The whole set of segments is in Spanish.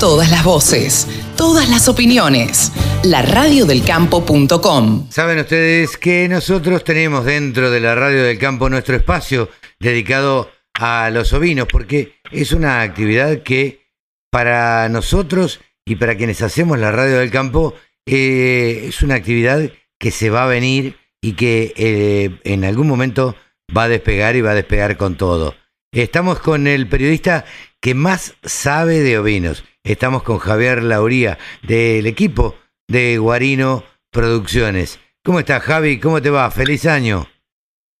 Todas las voces, todas las opiniones. La radiodelcampo.com. Saben ustedes que nosotros tenemos dentro de la Radio del Campo nuestro espacio dedicado a los ovinos, porque es una actividad que para nosotros y para quienes hacemos la Radio del Campo eh, es una actividad que se va a venir y que eh, en algún momento va a despegar y va a despegar con todo. Estamos con el periodista que más sabe de ovinos. Estamos con Javier Lauría del equipo de Guarino Producciones. ¿Cómo estás, Javi? ¿Cómo te va? Feliz año.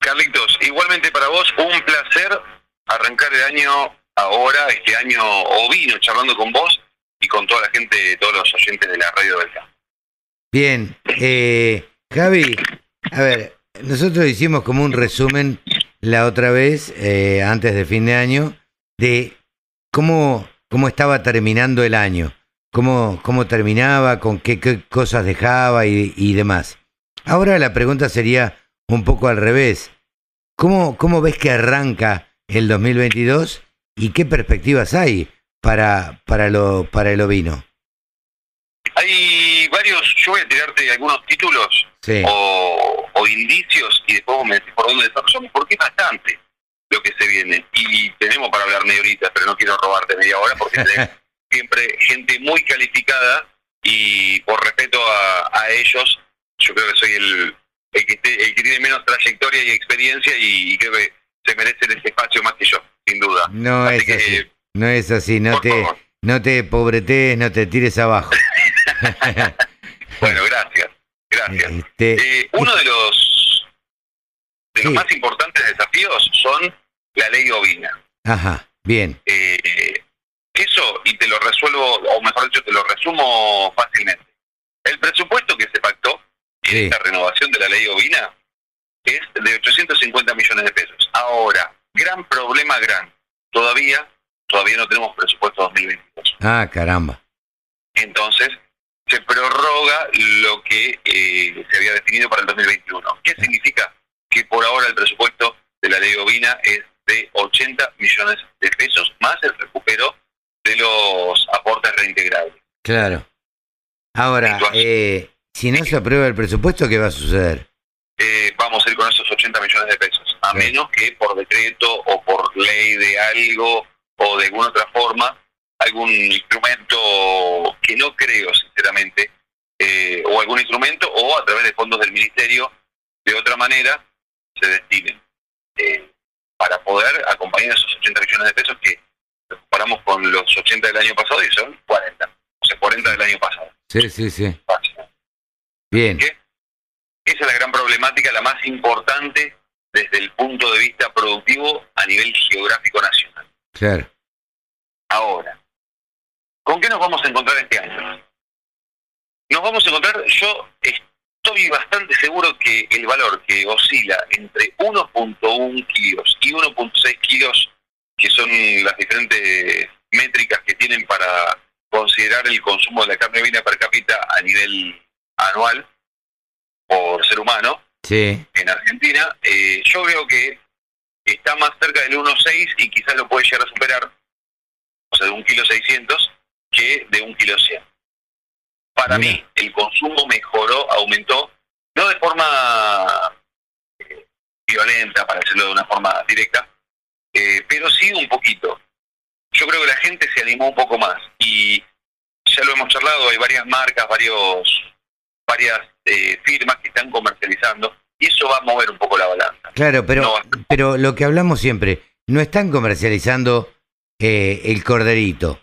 Carlitos, igualmente para vos, un placer arrancar el año ahora, este año ovino, charlando con vos y con toda la gente, todos los oyentes de la radio del campo. Bien, eh, Javi, a ver, nosotros hicimos como un resumen la otra vez, eh, antes de fin de año, de cómo, cómo estaba terminando el año, cómo, cómo terminaba, con qué, qué cosas dejaba y, y, demás. Ahora la pregunta sería un poco al revés. ¿Cómo, ¿Cómo ves que arranca el 2022 y qué perspectivas hay para, para, lo, para el ovino? Hay varios, yo voy a tirarte algunos títulos Sí. o, o indicios y después me decís por dónde desarrollamos, porque es bastante lo que se viene. Y tenemos para hablar media horita, pero no quiero robarte media hora porque tenés siempre gente muy calificada y por respeto a, a ellos, yo creo que soy el, el, que esté- el que tiene menos trayectoria y experiencia y, y creo que se merecen ese espacio más que yo, sin duda. No Así es que, así. No es así. No te, favor. no te pobretes, no te tires abajo. Bueno, gracias, gracias. Este, Eh, uno de los de los Sí. más importantes desafíos son la ley ovina. ajá, bien. Eh, eso, y te lo resuelvo, o mejor dicho, te lo resumo fácilmente. El presupuesto que se pactó en esta renovación de la ley ovina es de 850 millones de pesos. Ahora, gran problema, gran. Todavía, todavía no tenemos presupuesto 2022. Ah, caramba. Entonces, se prorroga lo que eh, se había definido para el 2021. ¿Qué significa? Que por ahora el presupuesto de la ley ovina es de 80 millones de pesos, más el recupero de los aportes reintegrables. Claro. Ahora, eh, si no se aprueba el presupuesto, ¿qué va a suceder? Eh, vamos a ir con esos 80 millones de pesos, a Sí. menos que por decreto o por ley de algo o de alguna otra forma, algún instrumento que no creo sinceramente, eh, o algún instrumento o a través de fondos del ministerio, de otra manera, se destinen eh, para poder acompañar esos 80 millones de pesos que los comparamos con los 80 del año pasado y son 40, o sea, 40 del año pasado. Sí, sí, sí. Fácil. Bien. ¿Qué? Esa es la gran problemática, la más importante desde el punto de vista productivo a nivel geográfico nacional. Claro. Ahora, ¿con qué nos vamos a encontrar este año? Nos vamos a encontrar, yo estoy bastante seguro que el valor que oscila entre 1.1 kilos y 1.6 kilos, que son las diferentes métricas que tienen para considerar el consumo de la carne ovina per cápita a nivel anual por ser humano, Sí. en Argentina, eh, yo veo que está más cerca del 1.6 y quizás lo puede llegar a superar, o sea, de un kilo 600, que de un kilo 100. Para Mira. mí, el consumo mejoró, aumentó, no de forma eh, violenta, para decirlo de una forma directa, eh, pero sí un poquito. Yo creo que la gente se animó un poco más y ya lo hemos charlado, hay varias marcas, varios varias eh, firmas que están comercializando y eso va a mover un poco la balanza. Claro, pero, No. pero lo que hablamos siempre, no están comercializando eh, el corderito.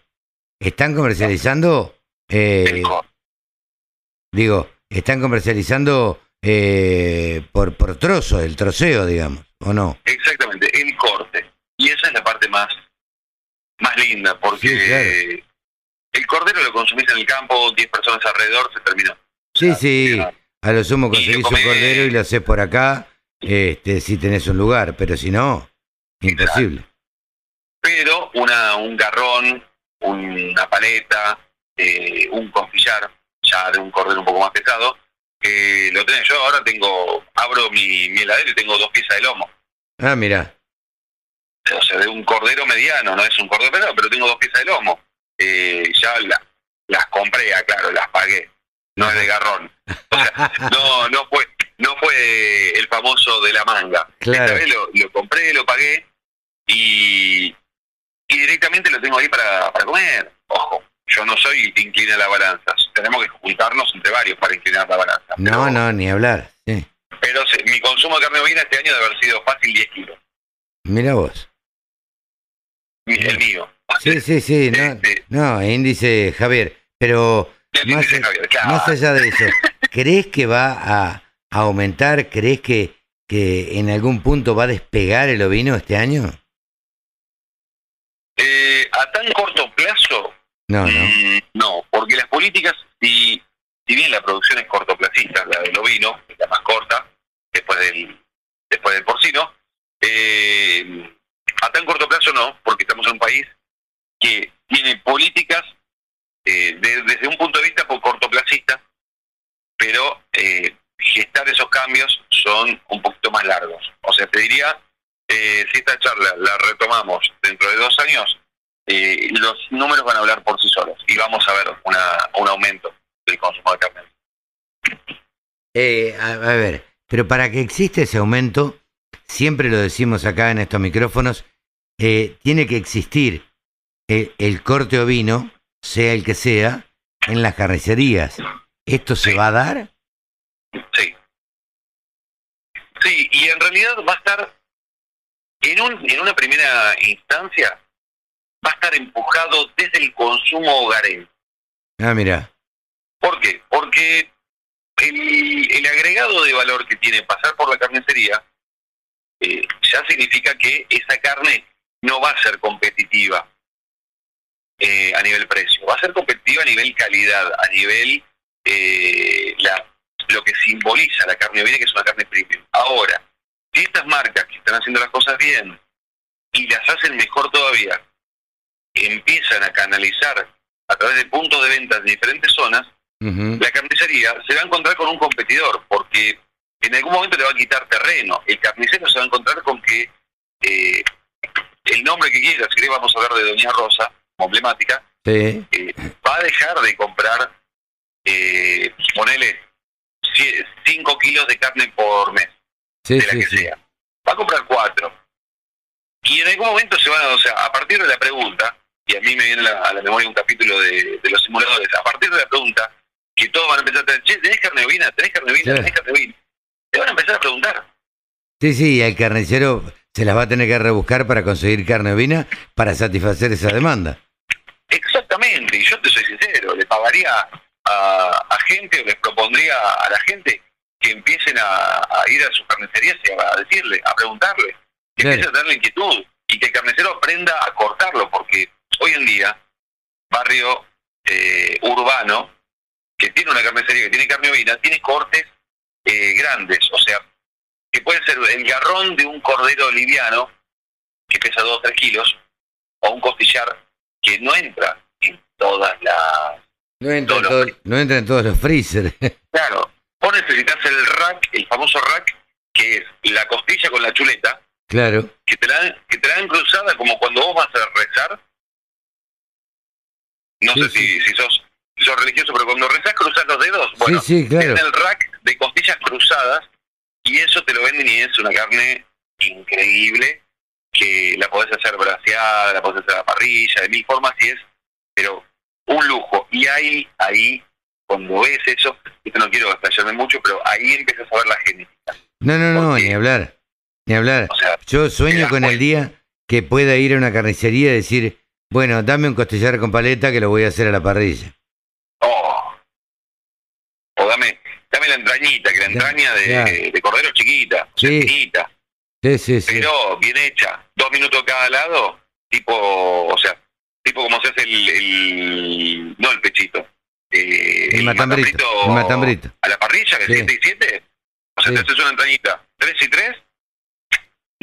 Están comercializando, eh, El digo, están comercializando eh, por, por trozo, el troceo, digamos, ¿o no? Exactamente, el corte. Y esa es la parte más, más linda, porque Sí, claro. el cordero lo consumís en el campo, 10 personas alrededor, se terminó. Sí, sí, a lo sumo conseguís un cordero y lo haces por acá, este, si tenés un lugar, pero si no, imposible. Pero una, un garrón, una paleta, eh, un costillar, ya de un cordero un poco más pesado, que lo tenés. Yo ahora tengo, abro mi, mi heladero y tengo dos piezas de lomo. Ah, mira, o sea, de un cordero mediano, no es un cordero pesado, pero tengo dos piezas de lomo. eh, ya la- las compré, ah, claro, las pagué. No es de garrón. O sea, no, no fue, no fue el famoso de la manga. Claro. Esta vez lo, lo compré, lo pagué y, y directamente lo tengo ahí para, para comer. Ojo, yo no soy el que inclina la balanza. Tenemos que juntarnos entre varios para inclinar la balanza. No, Pero- no, ni hablar. Sí. Pero se- mi consumo de carne bovina este año debe haber sido fácil 10 kilos. Mira vos. El mío. Sí, sí, sí. No, no índice Javier. Pero más, índice Javier, claro. más allá de eso, ¿crees que va a, a aumentar? ¿Crees que, que en algún punto va a despegar el ovino este año? Eh, a tan corto No, no. no, porque las políticas, si, bien la producción es cortoplacista, la del ovino, es la más corta, después del, después del porcino, eh, a tan corto plazo no, porque estamos en un país que tiene políticas eh, de- desde un punto de vista por cortoplacista, pero eh, gestar esos cambios son un poquito más largos. O sea, te diría, eh, si esta charla la retomamos dentro de dos años, eh, los números van a hablar por y vamos a ver una, un aumento del consumo de carne. Eh, a, a ver, pero para que exista ese aumento, siempre lo decimos acá en estos micrófonos, eh, tiene que existir el, el corte ovino, sea el que sea, en las carnicerías. ¿Esto se Sí. va a dar? Sí. Sí, y en realidad va a estar, en, un, en una primera instancia, va a estar empujado desde el consumo hogareño. Ah, mira. ¿Por qué? Porque el, el agregado de valor que tiene pasar por la carnicería eh, ya significa que esa carne no va a ser competitiva eh, a nivel precio, va a ser competitiva a nivel calidad, a nivel eh, la, lo que simboliza la carne bovina, que es una carne premium. Ahora, si estas marcas que están haciendo las cosas bien y las hacen mejor todavía, empiezan a canalizar a través de puntos de venta en diferentes zonas, la carnicería se va a encontrar con un competidor, porque en algún momento le va a quitar terreno. El carnicero se va a encontrar con que eh, el nombre que quiera, si querés vamos a hablar de Doña Rosa, emblemática, Sí. eh, va a dejar de comprar, eh, ponele 5 kilos de carne por mes, Sí, de la sí, que sea. Va a comprar 4. Y en algún momento se van a, o sea, a partir de la pregunta, y a mí me viene a la, a la memoria un capítulo de, de los simuladores, a partir de la pregunta, que todos van a empezar a decir, che, ¿tenés carne bovina? ¿Tenés carne bovina? ¿Tenés carne bovina? Te van a empezar a preguntar. Sí, sí, y el carnicero se las va a tener que rebuscar para conseguir carne ovina para satisfacer esa demanda. Exactamente, y yo te soy sincero, le pagaría a, a gente o les propondría a la gente que empiecen a, a ir a sus carnicerías y a decirle, a preguntarle, que Claro. empiecen a tener inquietud y que el carnicero aprenda a cortarlo, porque hoy en día, barrio eh, urbano, que tiene una carnicería que tiene carne ovina, tiene cortes eh, grandes, o sea, que puede ser el garrón de un cordero liviano que pesa 2 o 3 kilos, o un costillar que no entra en todas las... No entra, en Todo no entra en todos los freezer. Claro, vos necesitas el rack, el famoso rack, que es la costilla con la chuleta, claro. que te la que te la dan cruzada como cuando vos vas a rezar. No Sí, sé si, si sos, si sos religioso, pero cuando rezás cruzas los dedos. Bueno, sí, sí, claro. es el rack de costillas cruzadas y eso te lo venden y es una carne increíble que la podés hacer braseada, la podés hacer a la parrilla, de mil formas y es, pero un lujo. Y ahí, ahí, cuando ves eso, esto no quiero estallarme mucho, pero ahí empiezas a ver la genética. No, no, no, ni hablar. Ni hablar. O sea, Yo sueño con el día que pueda ir a una carnicería y decir, bueno, dame un costillar con paleta que lo voy a hacer a la parrilla. oh, o dame, dame la entrañita, que la entraña de, de cordero chiquita, Sí. finita, Sí, sí, sí. pero bien hecha, dos minutos cada lado, tipo, o sea, tipo como se hace el, el- no el pechito, eh, el matambrito. El matambrito. a la parrilla, que Sí. es 7 y 7, o sea, te haces una entrañita, 3 y 3,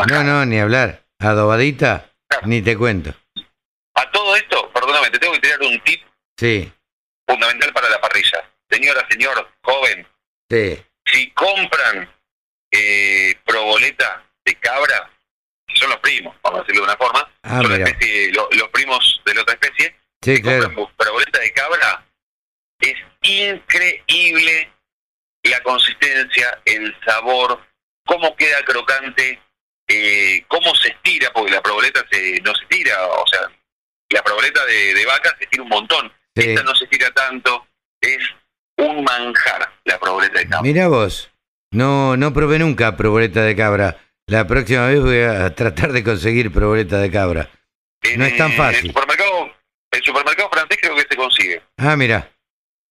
No, no, ni hablar. Adobadita, Claro. ni te cuento. A todo esto, perdóname, te tengo que tirar un tip Sí, fundamental para la parrilla. Señora, señor, joven, sí. si compran eh, proboleta de cabra, que son los primos, vamos a decirlo de una forma, Ah, son especie, lo- los primos de la otra especie, Sí, que claro. compran proboleta de cabra, es increíble la consistencia, el sabor, cómo queda crocante, eh, cómo se estira, porque la proboleta se, no se tira, o sea, la proboleta de, de vaca se estira un montón, Sí. esta no se estira tanto, es un manjar la proboleta de cabra. Mira vos, no, no probé nunca proboleta de cabra. La próxima vez voy a tratar de conseguir proboleta de cabra. En, no es tan fácil. El supermercado, el supermercado francés creo que se consigue. Ah, mira.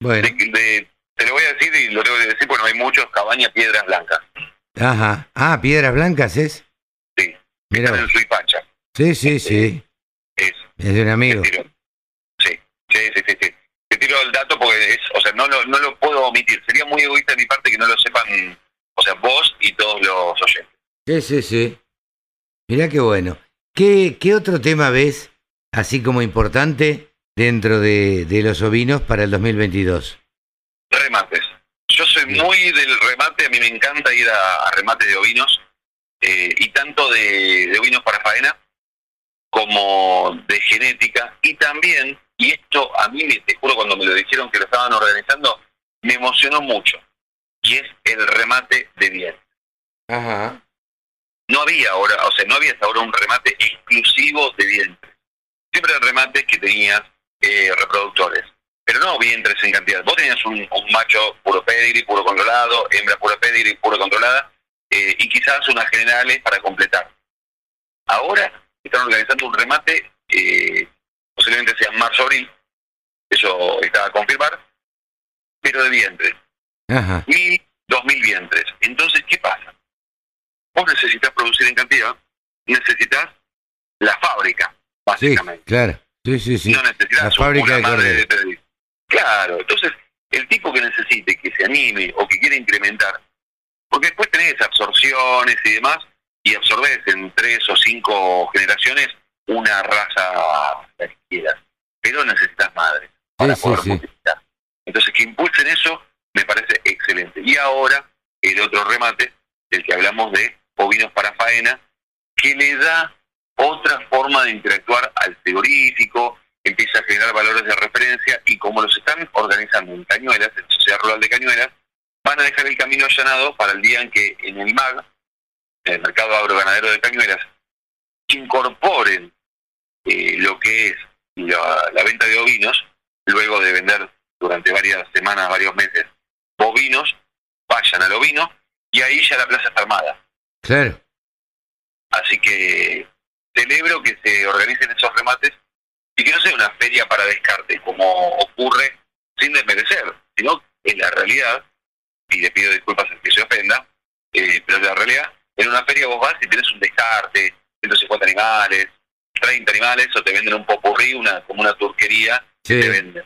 Bueno, De- de- te lo voy a decir y lo tengo que decir porque no hay muchos, cabaña piedras blancas. ajá. Ah, piedras blancas es. Sí, Mira. en Suipacha. Sí, sí, sí. Es, de un amigo. te tiro. Sí, sí, sí, sí, sí. Te tiro el dato porque es, o sea, no lo, no lo puedo omitir. Sería muy egoísta de mi parte que no lo sepan, o sea, vos y todos los oyentes. Sí, sí, sí. Mirá qué bueno. ¿Qué, qué otro tema ves así como importante dentro de, de los ovinos para el 2022? Remates. Yo soy muy del remate, a mí me encanta ir a, a remate de ovinos, eh, y tanto de, de ovinos para faena como de genética, y también, y esto a mí, te juro, cuando me lo dijeron que lo estaban organizando, me emocionó mucho, y es el remate de bien. Ajá. No había ahora, o sea, no había hasta ahora un remate exclusivo de vientres. Siempre eran remates que tenías eh, reproductores, pero no vientres en cantidad. Vos tenías un, un macho puro pedigree, puro controlado, hembra puro pedigree, puro controlada, eh, y quizás unas generales para completar. Ahora están organizando un remate, eh, posiblemente sea en marzo-abril, eso está a confirmar, pero de vientres Ajá. mil, dos mil vientres. Entonces, ¿qué pasa? Vos necesitas producir en cantidad, necesitas la fábrica, Sí, básicamente. claro. Sí, sí, sí. No necesitas La fábrica de madre de. Claro, entonces, el tipo que necesite, que se anime o que quiera incrementar, porque después tenés absorciones y demás, y absorbes en tres o cinco generaciones una raza que quieras, pero necesitas madres para Sí, poder sí. multiplicar. Entonces, que impulsen eso me parece excelente. Y ahora, el otro remate, del que hablamos de ovinos para faena, que le da otra forma de interactuar al frigorífico, empieza a generar valores de referencia y como los están organizando en Cañuelas, en Sociedad Rural de Cañuelas, van a dejar el camino allanado para el día en que en el MAG, el Mercado Agroganadero de Cañuelas, incorporen eh, lo que es la, la venta de ovinos, luego de vender durante varias semanas, varios meses, bovinos, vayan al ovino y ahí ya la plaza está armada. Claro. Así que celebro que se organicen esos remates y que no sea una feria para descarte, como ocurre sin desmerecer, sino en la realidad, y le pido disculpas al que se ofenda, eh, pero en la realidad, en una feria vos vas y tenés un descarte, 150 animales, 30 animales, o te venden un popurrí, una, como una turquería, Sí. te venden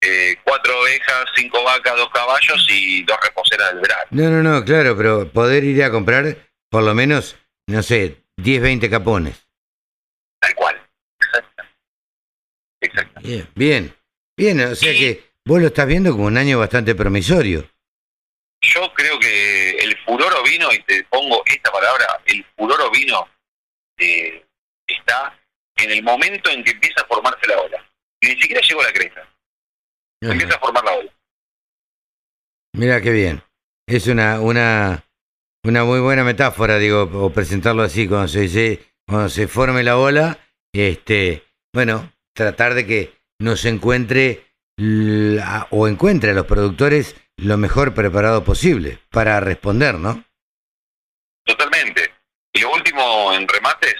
eh, cuatro ovejas, cinco vacas, dos caballos y dos reposeras del verano. No, no, no, claro, pero poder ir a comprar por lo menos, no sé, 10, 20 capones. Tal cual. Exacto. Exacto. Bien, bien. Bien, o sea que vos lo estás viendo como un año bastante promisorio. Yo creo que furor ovino, y te pongo esta palabra, el furor ovino eh, está en el momento en que empieza a formarse la ola. Y ni siquiera llegó a la cresta, empieza a formar la ola. Mira qué bien. Es una, una, una muy buena metáfora, digo, o presentarlo así, cuando se, se- cuando se forme la ola, este, bueno, tratar de que nos encuentre la- o encuentre a los productores lo mejor preparado posible para responder, ¿no? Totalmente. Y lo último en remates,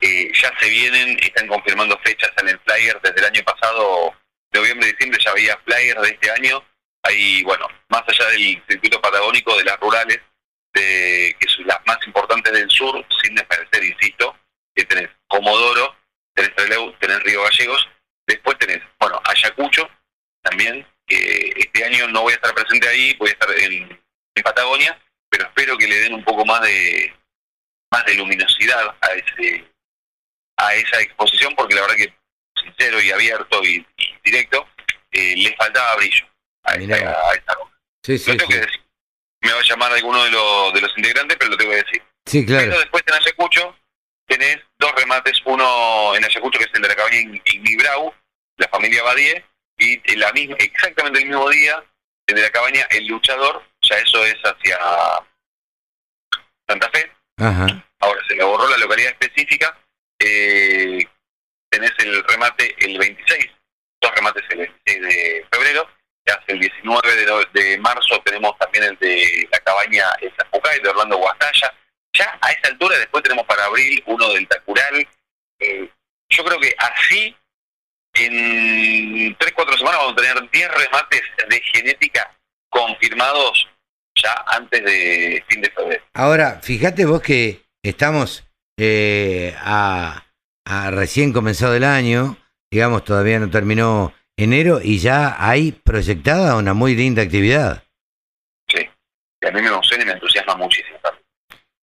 eh, ya se vienen, están confirmando fechas en el flyer desde el año pasado, noviembre, diciembre, ya había flyers de este año. Hay, bueno, más allá del circuito patagónico de las rurales, de, que son las más importantes del sur, sin desmerecer, insisto, que tenés Comodoro, tenés Trelew, tenés Río Gallegos, después tenés, bueno, Ayacucho, también, que este año no voy a estar presente ahí, voy a estar en, en Patagonia, pero espero que le den un poco más de más de luminosidad a ese a esa exposición porque la verdad que sincero y abierto y, y directo eh, le faltaba brillo a esta, a esta. Sí, lo sí, tengo sí. que decir me va a llamar alguno de los de los integrantes pero lo tengo que decir Sí, pero claro. después en Ayacucho tenés dos remates uno en Ayacucho que es el de la cabaña Ignibrau la familia Badie, y la misma, exactamente el mismo día, desde la cabaña El Luchador, ya eso es hacia Santa Fe. Ahora se le borró la localidad específica. Eh, tenés el remate el 26, dos remates el 26 de febrero. Hace el 19 de, marzo tenemos también el de la cabaña El Zapucay de Orlando Guastalla. Ya a esa altura, después tenemos para abril uno del Tacural. Eh, yo creo que así, en 3-4 semanas, vamos a tener 10 remates de genética confirmados ya antes de fin de febrero. Ahora, fíjate vos que estamos eh, a, recién comenzado el año, digamos, todavía no terminó enero y ya hay proyectada una muy linda actividad. Sí, y a mí me emociona y me entusiasma muchísimo.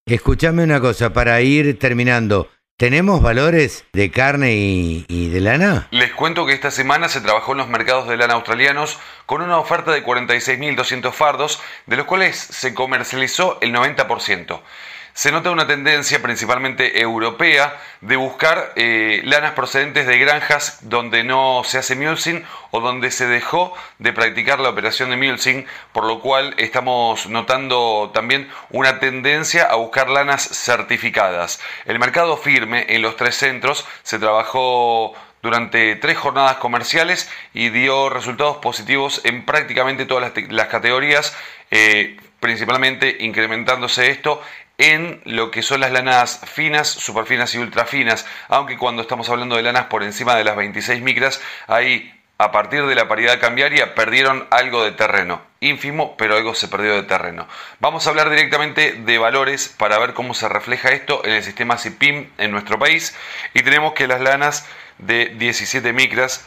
Escuchame una cosa, para ir terminando, ¿Tenemos valores de carne y, de lana? Les cuento que esta semana se trabajó en los mercados de lana australianos con una oferta de 46.200 fardos, de los cuales se comercializó el 90% se nota una tendencia principalmente europea de buscar eh, lanas procedentes de granjas donde no se hace mulesing o donde se dejó de practicar la operación de mulesing, por lo cual estamos notando también una tendencia a buscar lanas certificadas. El mercado firme en los tres centros se trabajó durante tres jornadas comerciales y dio resultados positivos en prácticamente todas las, categorías, eh, principalmente incrementándose esto en lo que son las lanas finas, superfinas y ultrafinas, aunque cuando estamos hablando de lanas por encima de las 26 micras, ahí a partir de la paridad cambiaria perdieron algo de terreno, ínfimo, pero algo se perdió de terreno. Vamos a hablar directamente de valores para ver cómo se refleja esto en el sistema CIPIM en nuestro país y tenemos que las lanas de 17 micras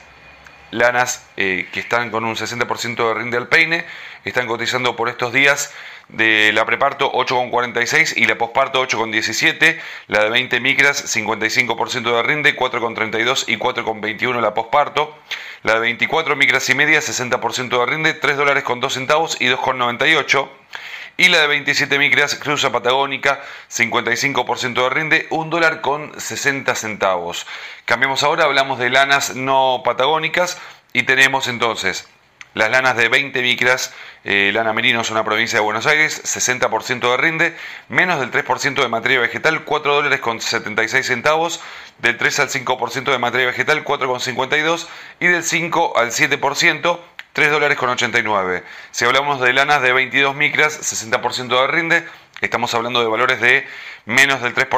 lanas eh, que están con un 60% de rinde al peine, están cotizando por estos días de la preparto 8,46 y la posparto 8,17, la de 20 micras 55% de rinde, 4,32 y 4,21 la posparto, la de 24 micras y media 60% de rinde, 3 dólares con 2 centavos y 2,98 y la de 27 micras cruza patagónica 55% de rinde, 1 dólar con 60 centavos. Cambiamos ahora, hablamos de lanas no patagónicas y tenemos entonces las lanas de 20 micras, eh, lana merino es una provincia de Buenos Aires, 60% de rinde, menos del 3% de materia vegetal, 4 dólares con 76 centavos, del 3 al 5% de materia vegetal, 4,52 y del 5 al 7%, 3 dólares con 89. Si hablamos de lanas de 22 micras, 60% de rinde, estamos hablando de valores de menos del 3%,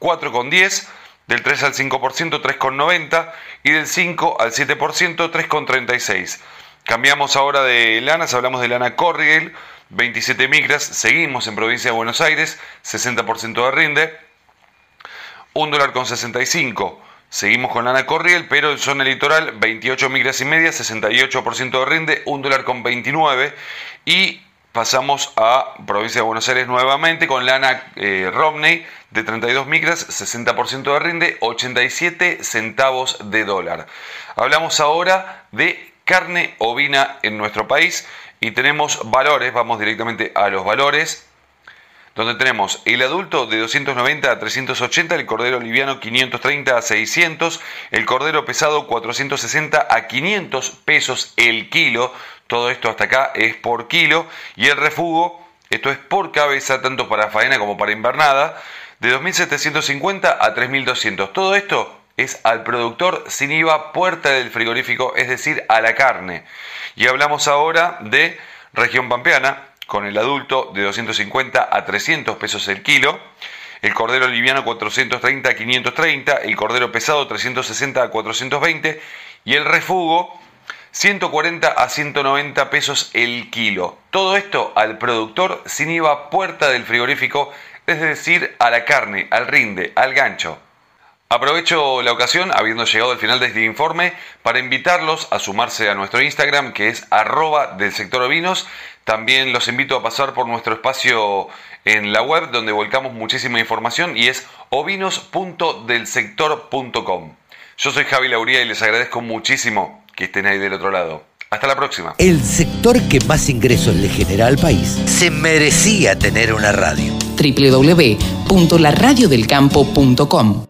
4,10 del 3 al 5%, 3,90 y del 5 al 7%, 3,36. Cambiamos ahora de lanas, hablamos de lana Corriel, 27 micras, seguimos en provincia de Buenos Aires, 60% de rinde, 1 dólar con 65. Seguimos con lana Corriel, pero en zona litoral 28 micras y media, 68% de rinde, 1 dólar con 29. Y pasamos a provincia de Buenos Aires nuevamente con lana eh, Romney de 32 micras, 60% de rinde, 87 centavos de dólar. Hablamos ahora de carne ovina en nuestro país y tenemos valores, vamos directamente a los valores, donde tenemos el adulto de 290 a 380, el cordero liviano 530 a 600, el cordero pesado 460 a 500 pesos el kilo, todo esto hasta acá es por kilo, y el refugo, esto es por cabeza, tanto para faena como para invernada, de 2.750 a 3.200. Todo esto es al productor sin IVA puerta del frigorífico, es decir, a la carne. Y hablamos ahora de región pampeana, con el adulto de 250 a 300 pesos el kilo, el cordero liviano 430 a 530, el cordero pesado 360 a 420 y el refugo 140 a 190 pesos el kilo. Todo esto al productor sin IVA puerta del frigorífico, es decir, a la carne, al rinde, al gancho. Aprovecho la ocasión, habiendo llegado al final de este informe, para invitarlos a sumarse a nuestro Instagram, que es arroba del sector ovinos. También los invito a pasar por nuestro espacio en la web, donde volcamos muchísima información, y es ovinos.delsector.com. Yo soy Javi Lauría y les agradezco muchísimo que estén ahí del otro lado. Hasta la próxima. El sector que más ingresos le genera al país se merecía tener una radio. www.laradiodelcampo.com